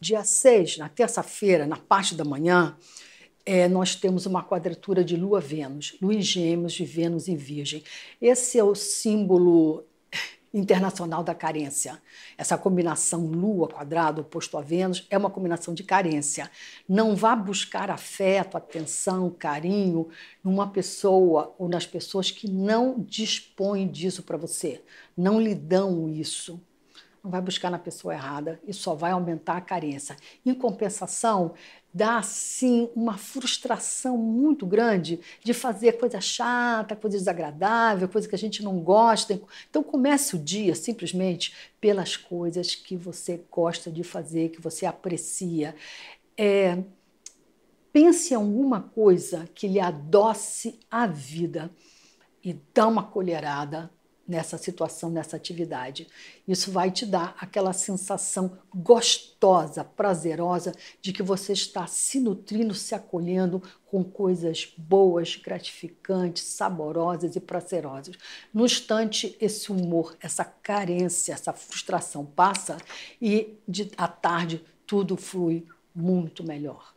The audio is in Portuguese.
Dia 6, na terça-feira, na parte da manhã, é, nós temos uma quadratura de Lua-Vênus, Lua em Gêmeos e Vênus em Virgem. Esse é o símbolo internacional da carência. Essa combinação Lua quadrado oposto a Vênus é uma combinação de carência. Não vá buscar afeto, atenção, carinho numa pessoa ou nas pessoas que não dispõem disso para você, não lhe dão isso não vai buscar na pessoa errada e só vai aumentar a carência. Em compensação, dá sim uma frustração muito grande de fazer coisa chata, coisa desagradável, coisa que a gente não gosta. Então comece o dia simplesmente pelas coisas que você gosta de fazer, que você aprecia. É, pense em alguma coisa que lhe adoce a vida e dá uma colherada nessa situação, nessa atividade. Isso vai te dar aquela sensação gostosa, prazerosa de que você está se nutrindo, se acolhendo com coisas boas, gratificantes, saborosas e prazerosas. No instante, esse humor, essa carência, essa frustração passa e de, à tarde tudo flui muito melhor.